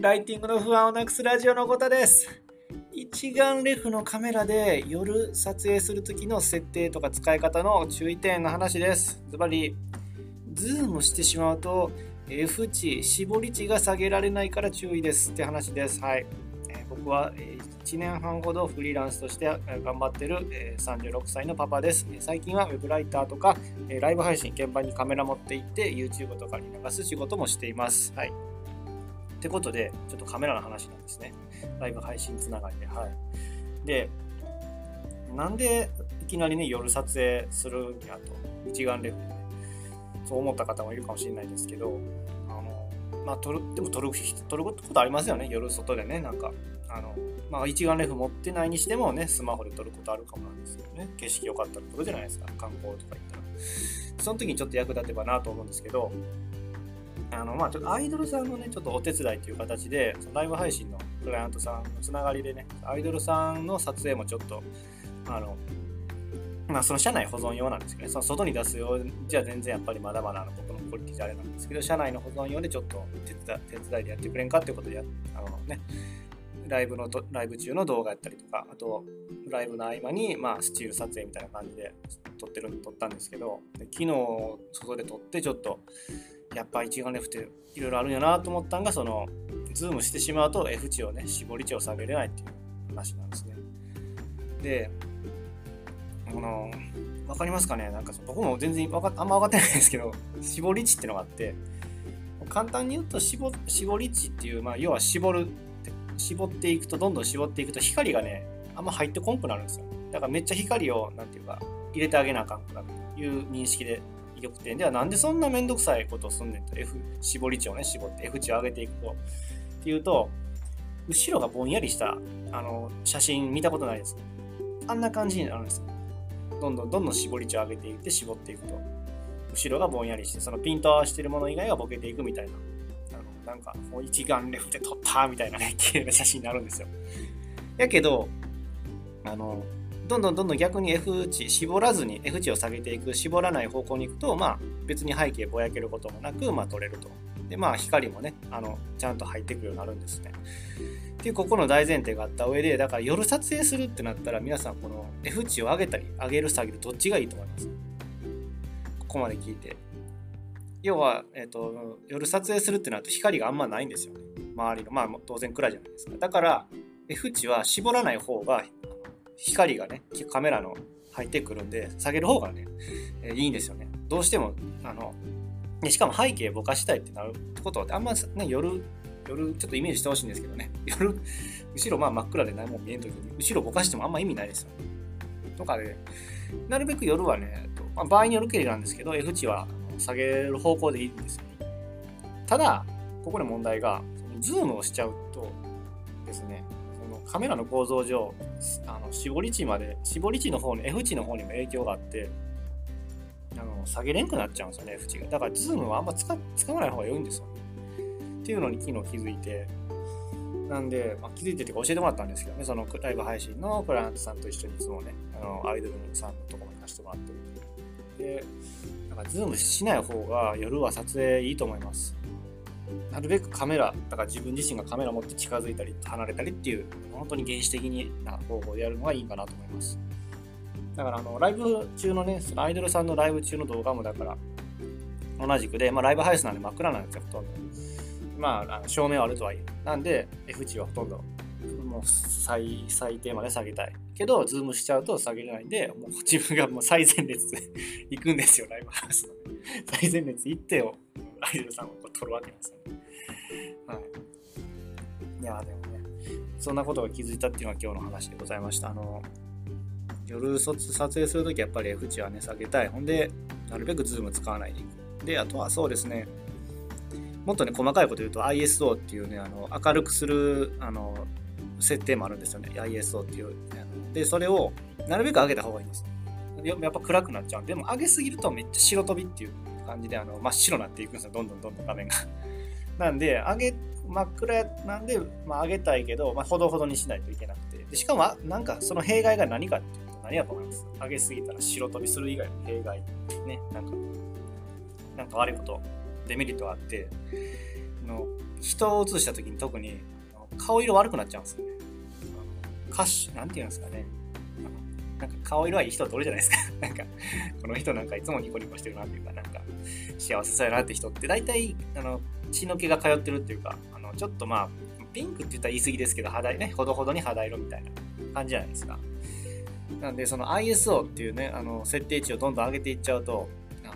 ライティングの不安をなくすラジオのことです。一眼レフのカメラで夜撮影する時の設定とか使い方の注意点の話です。ズバリ、ズームしてしまうと F 値、絞り値が下げられないから注意ですって話です。はい。僕は1年半ほどフリーランスとして頑張ってる36歳のパパです。最近は web ライターとかライブ配信、現場にカメラ持って行って YouTube とかに流す仕事もしています。はい。ってことで、ちょっとカメラの話なんですね。ライブ配信つながりで。はい。で、なんでいきなりね、夜撮影するんやと、一眼レフでね、そう思った方もいるかもしれないですけど、あの、まあ、撮る、でも撮る、撮ることありますよね、夜外でね、なんか。あの、まあ、一眼レフ持ってないにしてもね、スマホで撮ることあるかもなんですけどね、景色良かったら撮るじゃないですか、観光とか行ったら。その時にちょっと役立てばなと思うんですけど、あの、まあ、ちょっとアイドルさんのね、ちょっとお手伝いという形で、そのライブ配信のクライアントさんのつながりでね、アイドルさんの撮影もちょっと、あの、まあ、その社内保存用なんですけどね、その外に出すようじゃ全然やっぱりまだまだの僕のクオリティじゃあれなんですけど、社内の保存用でちょっと手伝手伝いでやってくれんかっていうことでや、あのね、ライブのライブ中の動画やったりとか、あと、ライブの合間に、まあ、スチール撮影みたいな感じで撮ってる、撮ったんですけど、昨日、外で撮って、ちょっと、やっぱ一眼レフっていろいろあるんやなと思ったんが、その、ズームしてしまうと F 値をね、絞り値を下げれないっていう話なんですね。で、あの、わかりますかね？なんか僕も全然わかあんま分かってないんですけど、絞り値っていうのがあって、簡単に言うと絞絞り値っていう、まあ、要は絞る絞っていくと、どんどん絞っていくと、光がね、あんま入ってこんくなるんですよ。だからめっちゃ光を、なんていうか、入れてあげなあかんくなるという認識でよくて、ではなんでそんなめんどくさいことをすんねんと、F、絞り値をね、絞って F 値を上げていくと、っていうと、後ろがぼんやりしたあの写真見たことないです。あんな感じになるんです。どんどんどんどん絞り値を上げていって絞っていくと、後ろがぼんやりして、そのピント合わせてるもの以外がボケていくみたいなあのなんかもう一眼レフで撮ったみたいなね、綺麗な写真になるんですよ。やけど、あの、どんどんどんどん逆に F 値、絞らずに F 値を下げていく、絞らない方向に行くと、まあ別に背景ぼやけることもなく、まあ撮れると。で、まあ光もね、あの、ちゃんと入ってくるようになるんですね。っていうここの大前提があった上で、だから夜撮影するってなったら皆さんこの F 値を上げたり上げる下げるどっちがいいと思います？ここまで聞いて。要は、えーと、夜撮影するってなると光があんまないんですよね周りのまあ当然暗いじゃないですかだから F 値は絞らない方が光がねカメラの入ってくるんで下げる方がね、えー、いいんですよね。どうしてもあのしかも背景ぼかしたいってなるってことはあんまね夜夜ちょっとイメージしてほしいんですけどね。夜後ろまあ真っ暗で何も見えん時に後ろぼかしてもあんま意味ないですよ。とかでなるべく夜はね、まあ、場合によるけりなんですけど F 値は下げる方向でいいんですよ。ただ、ここで問題が、ズームをしちゃうとですね、そのカメラの構造上、あの絞り値まで、絞り値の方に、F 値の方にも影響があって、あの下げれんくなっちゃうんですよね、F 値が。だから、ズームはあんま使使わない方が良いんですよね。っていうのに昨日気づいて、なんで、まあ、気づいてて教えてもらったんですけどね、そのライブ配信のクライアントさんと一緒にいつもね、あのアイドルさんのところに貸してもらってる。で、かズームしない方が夜は撮影いいと思います。なるべくカメラ、だから自分自身がカメラ持って近づいたり離れたりっていう、本当に原始的な方法でやるのがいいかなと思います。だからあの、ライブ中のね、そのアイドルさんのライブ中の動画もだから、同じくで、まあ、ライブハウスなんで真っ暗なんですよ、ほとんど。まあ、照明はあるとはいえ。なんで、F 値はほとんどもう最最低まで下げたい。けど、ズームしちゃうと下げれないんで、もう自分がもう最前列で行くんですよ、ライブハウスの。最前列行ってよ、アイドルさんをこう撮るわけですよね。はい。いや、でもね、そんなことが気づいたっていうのが今日の話でございました。あの、夜撮影するときやっぱり F 値はね、下げたい。ほんで、なるべくズーム使わないでいく。で、あとはそうですね、もっとね、細かいこと言うと ISO っていうね、あの明るくするあの設定もあるんですよね。ISO っていう。で、それをなるべく上げた方がいいんです。やっぱ暗くなっちゃう。でも上げすぎるとめっちゃ白飛びっていう感じであの真っ白になっていくんですよ。どんどんどんどん画面が。なんで、上げ、真っ暗なんで、まあ、上げたいけど、まあ、ほどほどにしないといけなくて。でしかも、なんかその弊害が何かっていうと、何やと思います？上げすぎたら白飛びする以外の弊害。ね、なんか、なんか悪いこと、デメリットがあって、の人を映した時に特に顔色悪くなっちゃうんですよね。歌手、なんて言うんですかね。なんか顔色はいい人っておるじゃないですか。なんか、この人なんかいつもニコニコしてるなっていうか、なんか幸せそうやなって人って大体、あの、血の気が通ってるっていうか、あの、ちょっとまあ、ピンクって言ったら言い過ぎですけど、肌ね、ほどほどに肌色みたいな感じじゃないですか。なんで、その ISO っていうね、あの、設定値をどんどん上げていっちゃうと、あの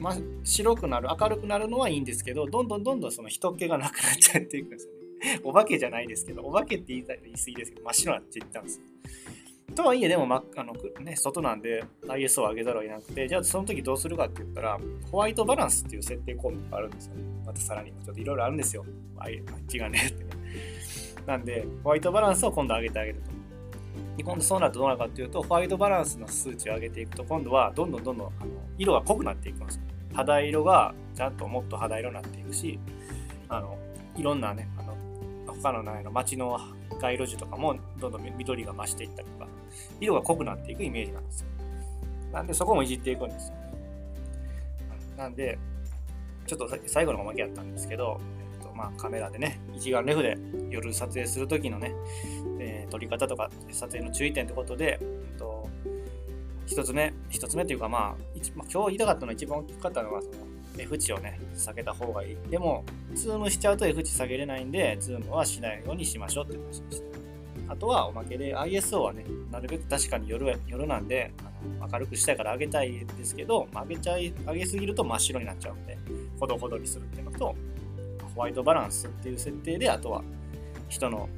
ま、白くなる、明るくなるのはいいんですけど、どんどんどんどんその人気がなくなっちゃっていくんですよね。お化けじゃないですけど、お化けって言いたい言い過ぎですけど、真っ白になっていったんですよ。とはいえ、でも、ま、あのね、外なんで ISO を上げざるを得なくて、じゃあその時どうするかって言ったら、ホワイトバランスっていう設定項目があるんですよね。またさらに、ちょっといろいろあるんですよ。あっちがねってね。なんで、ホワイトバランスを今度上げてあげると。今度そうなるとどうなるかっていうと、ホワイトバランスの数値を上げていくと、今度はどんどんどんどんあの色が濃くなっていくんですよ。肌色がちゃんともっと肌色になっていくし、あのいろんなね、あの他のないの街の街路樹とかもどんどん緑が増していったりとか、色が濃くなっていくイメージなんですよ。なんでそこもいじっていくんですよ。なんで、ちょっと最後のおまけやったんですけど、えっとまあ、カメラでね、一眼レフで夜撮影するときのね、えー、撮り方とか撮影の注意点ってことで、えっと、一つ目、一つ目というか、まあ、まあ、今日言いたかったのは一番大きかったのは、その F 値をね、下げた方がいい。でも、ズームしちゃうと F 値下げれないんで、ズームはしないようにしましょうって話でした。あとは、おまけで ISO はね、なるべく確かに夜夜なんで、あの明るくしたいから上げたいですけど、上げちゃい、上げすぎると真っ白になっちゃうんで、ほどほどにするっていうのと、ホワイトバランスっていう設定で、あとは人の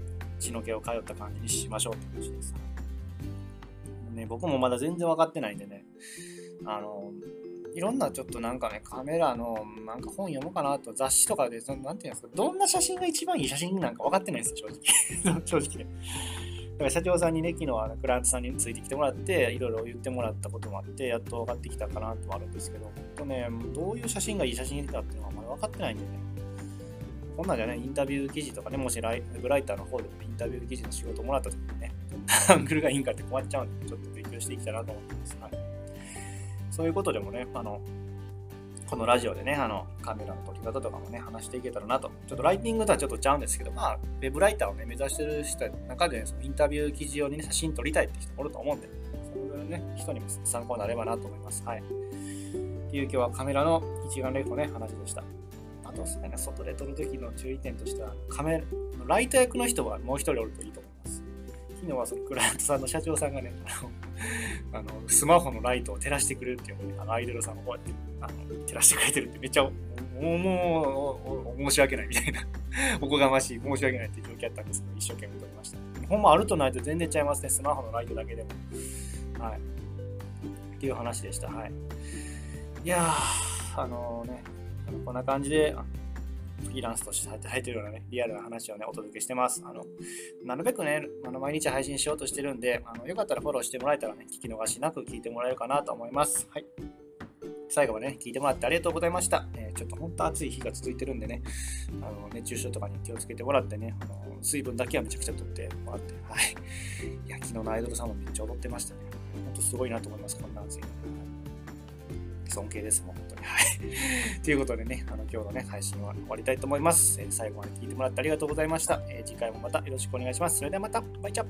血の気を通った感じにしましょうって話です。ね、僕もまだ全然分かってないんでね、あの、いろんなちょっとなんかね、カメラのなんか本読もうかなと、雑誌とかで、そのなんていうんですか、どんな写真が一番いい写真なんか分かってないんですよ、正直。正直ね。だから社長さんにね、昨日はクライアントさんについてきてもらって、いろいろ言ってもらったこともあって、やっと分かってきたかなともあるんですけど、本当ね、どういう写真がいい写真かっていうのはあまだ分かってないんでね。こんなんじゃね、インタビュー記事とかね、もしライブライターの方でもインタビュー記事の仕事もらった時にね、アングルがいいんかって困っちゃうんで、ちょっと勉強していきたいなと思ってます。はい、そういうことでもね、あの、このラジオでね、あの、カメラの撮り方とかもね、話していけたらなと。ちょっとライティングとはちょっとちゃうんですけど、まあ、ウェブライターをね、目指してる人の中で、ね、そのインタビュー記事用にね、写真撮りたいって人もおると思うんで、そういうね、人にも参考になればなと思います。はい。っていう今日はカメラの一眼レフのね、話でした。あとね、外で撮るときの注意点としては、カメラ、ライト役の人はもう一人おるといいと思います。昨日はそのクライアントさんの社長さんがね、あのスマホのライトを照らしてくれるっていうのをね、あのアイドルさんをこうやってあの照らしてくれてるってめっちゃもうもう申し訳ないみたいな おこがましい申し訳ないっていう状況やったんですけど一生懸命撮りました。ほんまあるとないと全然ちゃいますねスマホのライトだけでも。はい。っていう話でした。はい。いやーあのー、ねこんな感じでフリーランスとして働いてるようなね、リアルな話をね、お届けしてます。あの、なるべくね、あの毎日配信しようとしてるんで、あのよかったらフォローしてもらえたらね、聞き逃しなく聞いてもらえるかなと思います。はい。最後までね、聞いてもらってありがとうございました。えー、ちょっと本当暑い日が続いてるんでね、あの熱中症とかに気をつけてもらってね、あの水分だけはめちゃくちゃとってもらって、はい。いや、昨日のアイドルさんもめっちゃ踊ってましたね。本当すごいなと思います、こんな暑いの。尊敬です、もう本当に。はい。ということでね、あの今日のね、配信は終わりたいと思います。え、最後まで聞いてもらってありがとうございました。えー、次回もまたよろしくお願いします。それではまた、バイチャ